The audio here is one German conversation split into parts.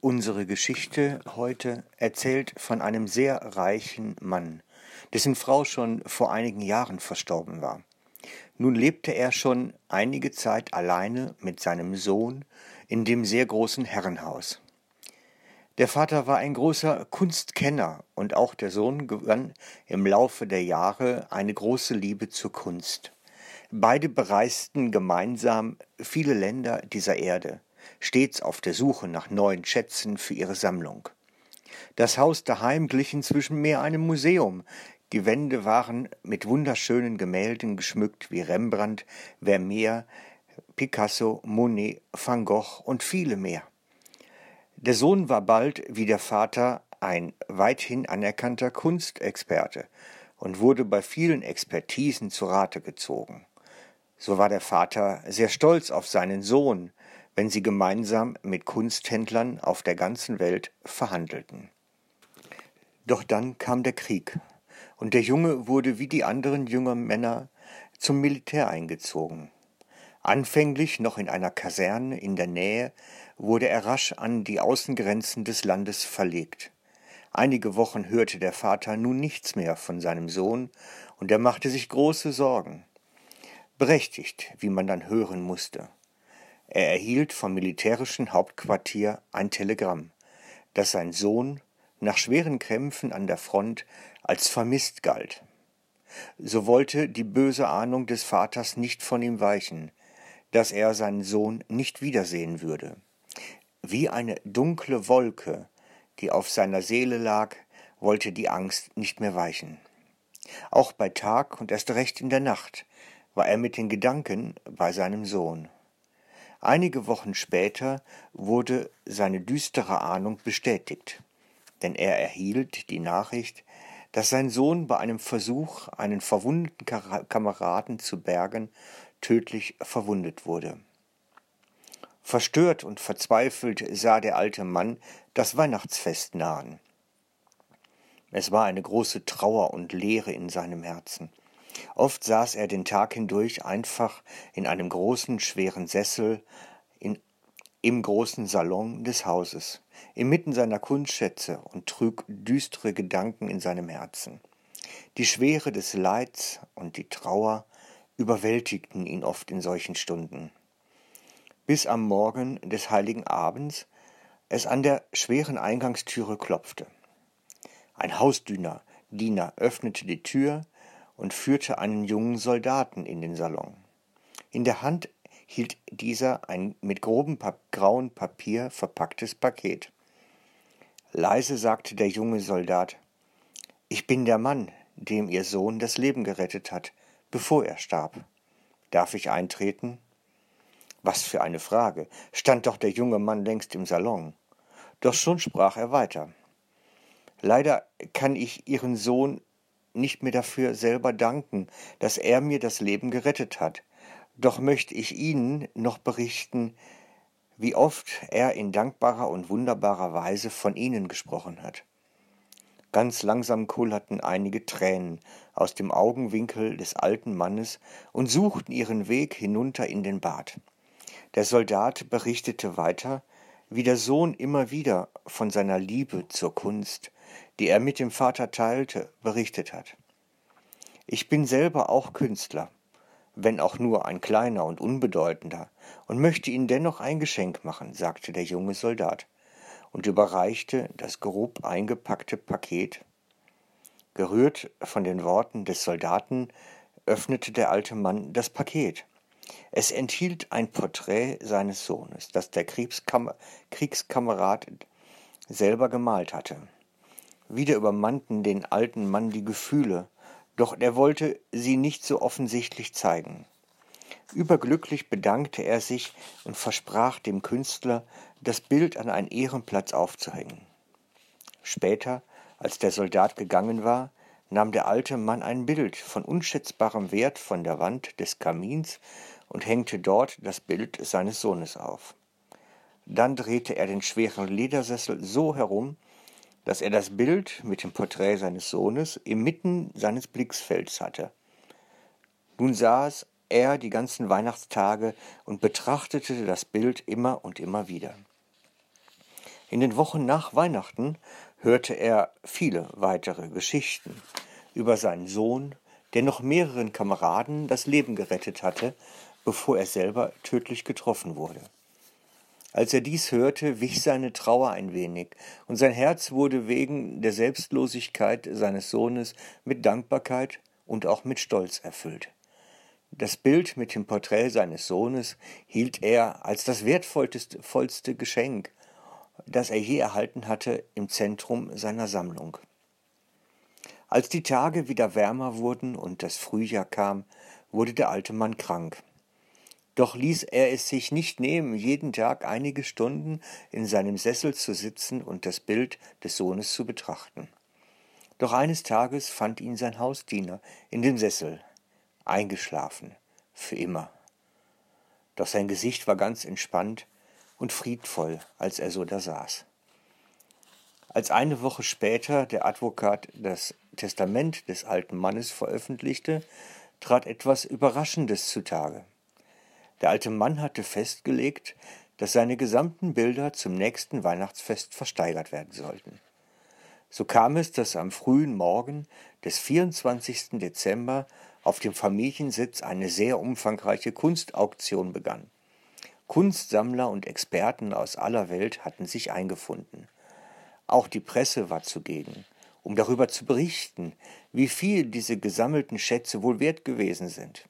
Unsere Geschichte heute erzählt von einem sehr reichen Mann, dessen Frau schon vor einigen Jahren verstorben war. Nun lebte er schon einige Zeit alleine mit seinem Sohn in dem sehr großen Herrenhaus. Der Vater war ein großer Kunstkenner und auch der Sohn gewann im Laufe der Jahre eine große Liebe zur Kunst. Beide bereisten gemeinsam viele Länder dieser Erde stets auf der Suche nach neuen Schätzen für ihre Sammlung. Das Haus daheim glich inzwischen mehr einem Museum. Die Wände waren mit wunderschönen Gemälden geschmückt wie Rembrandt, Vermeer, Picasso, Monet, Van Gogh und viele mehr. Der Sohn war bald, wie der Vater, ein weithin anerkannter Kunstexperte und wurde bei vielen Expertisen zu Rate gezogen. So war der Vater sehr stolz auf seinen Sohn, wenn sie gemeinsam mit Kunsthändlern auf der ganzen Welt verhandelten. Doch dann kam der Krieg, und der Junge wurde wie die anderen jungen Männer zum Militär eingezogen. Anfänglich noch in einer Kaserne in der Nähe, wurde er rasch an die Außengrenzen des Landes verlegt. Einige Wochen hörte der Vater nun nichts mehr von seinem Sohn, und er machte sich große Sorgen. Berechtigt, wie man dann hören musste. Er erhielt vom militärischen Hauptquartier ein Telegramm, dass sein Sohn nach schweren Kämpfen an der Front als vermisst galt. So wollte die böse Ahnung des Vaters nicht von ihm weichen, dass er seinen Sohn nicht wiedersehen würde. Wie eine dunkle Wolke, die auf seiner Seele lag, wollte die Angst nicht mehr weichen. Auch bei Tag und erst recht in der Nacht war er mit den Gedanken bei seinem Sohn. Einige Wochen später wurde seine düstere Ahnung bestätigt, denn er erhielt die Nachricht, dass sein Sohn bei einem Versuch, einen verwundeten Kameraden zu bergen, tödlich verwundet wurde. Verstört und verzweifelt sah der alte Mann das Weihnachtsfest nahen. Es war eine große Trauer und Leere in seinem Herzen. Oft saß er den Tag hindurch einfach in einem großen, schweren Sessel in, im großen Salon des Hauses, inmitten seiner Kunstschätze und trug düstere Gedanken in seinem Herzen. Die Schwere des Leids und die Trauer überwältigten ihn oft in solchen Stunden. Bis am Morgen des heiligen Abends es an der schweren Eingangstüre klopfte. Ein Hausdiener Diener öffnete die Tür, und führte einen jungen Soldaten in den Salon. In der Hand hielt dieser ein mit grobem pa grauen Papier verpacktes Paket. Leise sagte der junge Soldat Ich bin der Mann, dem Ihr Sohn das Leben gerettet hat, bevor er starb. Darf ich eintreten? Was für eine Frage. Stand doch der junge Mann längst im Salon. Doch schon sprach er weiter. Leider kann ich Ihren Sohn nicht mehr dafür selber danken, dass er mir das Leben gerettet hat. Doch möchte ich Ihnen noch berichten, wie oft er in dankbarer und wunderbarer Weise von Ihnen gesprochen hat. Ganz langsam kullerten einige Tränen aus dem Augenwinkel des alten Mannes und suchten ihren Weg hinunter in den Bad. Der Soldat berichtete weiter, wie der Sohn immer wieder von seiner Liebe zur Kunst, die er mit dem Vater teilte, berichtet hat. Ich bin selber auch Künstler, wenn auch nur ein kleiner und unbedeutender, und möchte Ihnen dennoch ein Geschenk machen, sagte der junge Soldat und überreichte das grob eingepackte Paket. Gerührt von den Worten des Soldaten öffnete der alte Mann das Paket. Es enthielt ein Porträt seines Sohnes, das der Kriegskam Kriegskamerad selber gemalt hatte. Wieder übermannten den alten Mann die Gefühle, doch er wollte sie nicht so offensichtlich zeigen. Überglücklich bedankte er sich und versprach dem Künstler, das Bild an einen Ehrenplatz aufzuhängen. Später, als der Soldat gegangen war, nahm der alte Mann ein Bild von unschätzbarem Wert von der Wand des Kamins und hängte dort das Bild seines Sohnes auf. Dann drehte er den schweren Ledersessel so herum, dass er das Bild mit dem Porträt seines Sohnes inmitten seines Blicksfelds hatte. Nun saß er die ganzen Weihnachtstage und betrachtete das Bild immer und immer wieder. In den Wochen nach Weihnachten hörte er viele weitere Geschichten über seinen Sohn, der noch mehreren Kameraden das Leben gerettet hatte, bevor er selber tödlich getroffen wurde. Als er dies hörte, wich seine Trauer ein wenig, und sein Herz wurde wegen der Selbstlosigkeit seines Sohnes mit Dankbarkeit und auch mit Stolz erfüllt. Das Bild mit dem Porträt seines Sohnes hielt er als das wertvollste Geschenk, das er je erhalten hatte, im Zentrum seiner Sammlung. Als die Tage wieder wärmer wurden und das Frühjahr kam, wurde der alte Mann krank. Doch ließ er es sich nicht nehmen, jeden Tag einige Stunden in seinem Sessel zu sitzen und das Bild des Sohnes zu betrachten. Doch eines Tages fand ihn sein Hausdiener in dem Sessel, eingeschlafen, für immer. Doch sein Gesicht war ganz entspannt und friedvoll, als er so da saß. Als eine Woche später der Advokat das Testament des alten Mannes veröffentlichte, trat etwas Überraschendes zutage. Der alte Mann hatte festgelegt, dass seine gesamten Bilder zum nächsten Weihnachtsfest versteigert werden sollten. So kam es, dass am frühen Morgen des 24. Dezember auf dem Familiensitz eine sehr umfangreiche Kunstauktion begann. Kunstsammler und Experten aus aller Welt hatten sich eingefunden. Auch die Presse war zugegen, um darüber zu berichten, wie viel diese gesammelten Schätze wohl wert gewesen sind.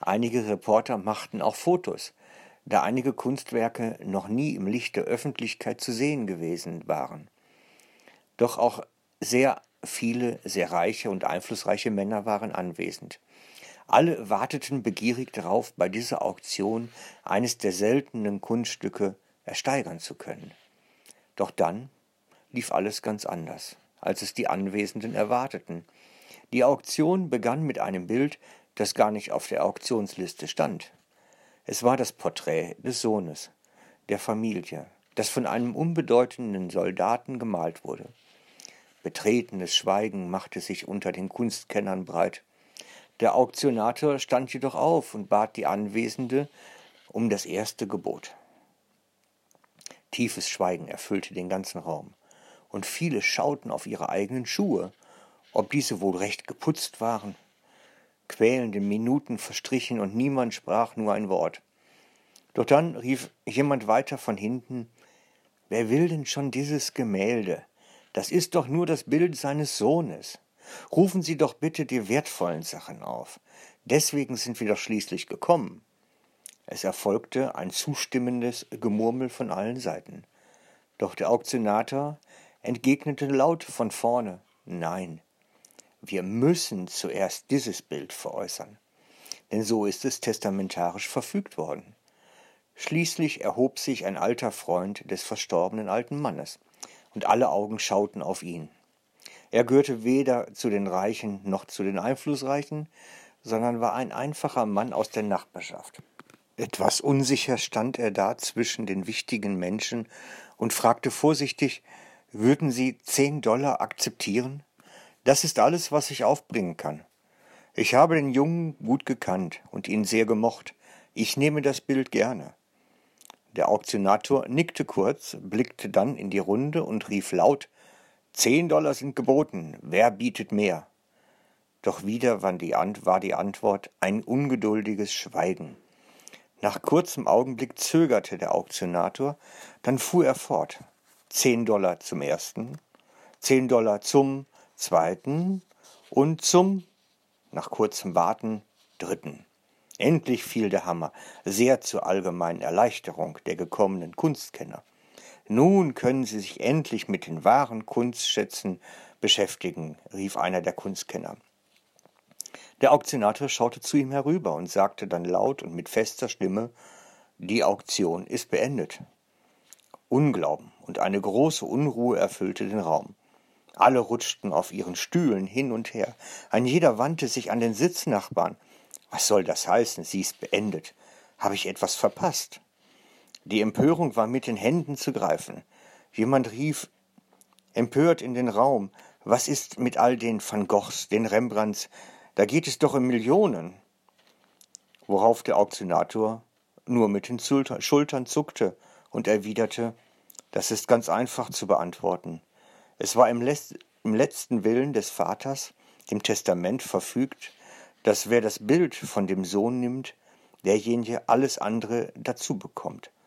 Einige Reporter machten auch Fotos, da einige Kunstwerke noch nie im Licht der Öffentlichkeit zu sehen gewesen waren. Doch auch sehr Viele sehr reiche und einflussreiche Männer waren anwesend. Alle warteten begierig darauf, bei dieser Auktion eines der seltenen Kunststücke ersteigern zu können. Doch dann lief alles ganz anders, als es die Anwesenden erwarteten. Die Auktion begann mit einem Bild, das gar nicht auf der Auktionsliste stand. Es war das Porträt des Sohnes, der Familie, das von einem unbedeutenden Soldaten gemalt wurde. Betretenes Schweigen machte sich unter den Kunstkennern breit. Der Auktionator stand jedoch auf und bat die Anwesende um das erste Gebot. Tiefes Schweigen erfüllte den ganzen Raum, und viele schauten auf ihre eigenen Schuhe, ob diese wohl recht geputzt waren. Quälende Minuten verstrichen und niemand sprach nur ein Wort. Doch dann rief jemand weiter von hinten Wer will denn schon dieses Gemälde? Das ist doch nur das Bild seines Sohnes. Rufen Sie doch bitte die wertvollen Sachen auf. Deswegen sind wir doch schließlich gekommen. Es erfolgte ein zustimmendes Gemurmel von allen Seiten. Doch der Auktionator entgegnete laut von vorne Nein, wir müssen zuerst dieses Bild veräußern, denn so ist es testamentarisch verfügt worden. Schließlich erhob sich ein alter Freund des verstorbenen alten Mannes und alle Augen schauten auf ihn. Er gehörte weder zu den Reichen noch zu den Einflussreichen, sondern war ein einfacher Mann aus der Nachbarschaft. Etwas unsicher stand er da zwischen den wichtigen Menschen und fragte vorsichtig Würden Sie zehn Dollar akzeptieren? Das ist alles, was ich aufbringen kann. Ich habe den Jungen gut gekannt und ihn sehr gemocht. Ich nehme das Bild gerne. Der Auktionator nickte kurz, blickte dann in die Runde und rief laut Zehn Dollar sind geboten, wer bietet mehr? Doch wieder war die Antwort ein ungeduldiges Schweigen. Nach kurzem Augenblick zögerte der Auktionator, dann fuhr er fort. Zehn Dollar zum ersten, zehn Dollar zum zweiten und zum, nach kurzem Warten, dritten. Endlich fiel der Hammer, sehr zur allgemeinen Erleichterung der gekommenen Kunstkenner. Nun können Sie sich endlich mit den wahren Kunstschätzen beschäftigen, rief einer der Kunstkenner. Der Auktionator schaute zu ihm herüber und sagte dann laut und mit fester Stimme Die Auktion ist beendet. Unglauben und eine große Unruhe erfüllte den Raum. Alle rutschten auf ihren Stühlen hin und her, ein jeder wandte sich an den Sitznachbarn, was soll das heißen? Sie ist beendet. Habe ich etwas verpasst? Die Empörung war mit den Händen zu greifen. Jemand rief empört in den Raum, was ist mit all den Van Goghs, den Rembrandts? Da geht es doch um Millionen. Worauf der Auktionator nur mit den Schultern zuckte und erwiderte, Das ist ganz einfach zu beantworten. Es war im, im letzten Willen des Vaters, dem Testament verfügt, dass wer das Bild von dem Sohn nimmt, derjenige alles andere dazu bekommt.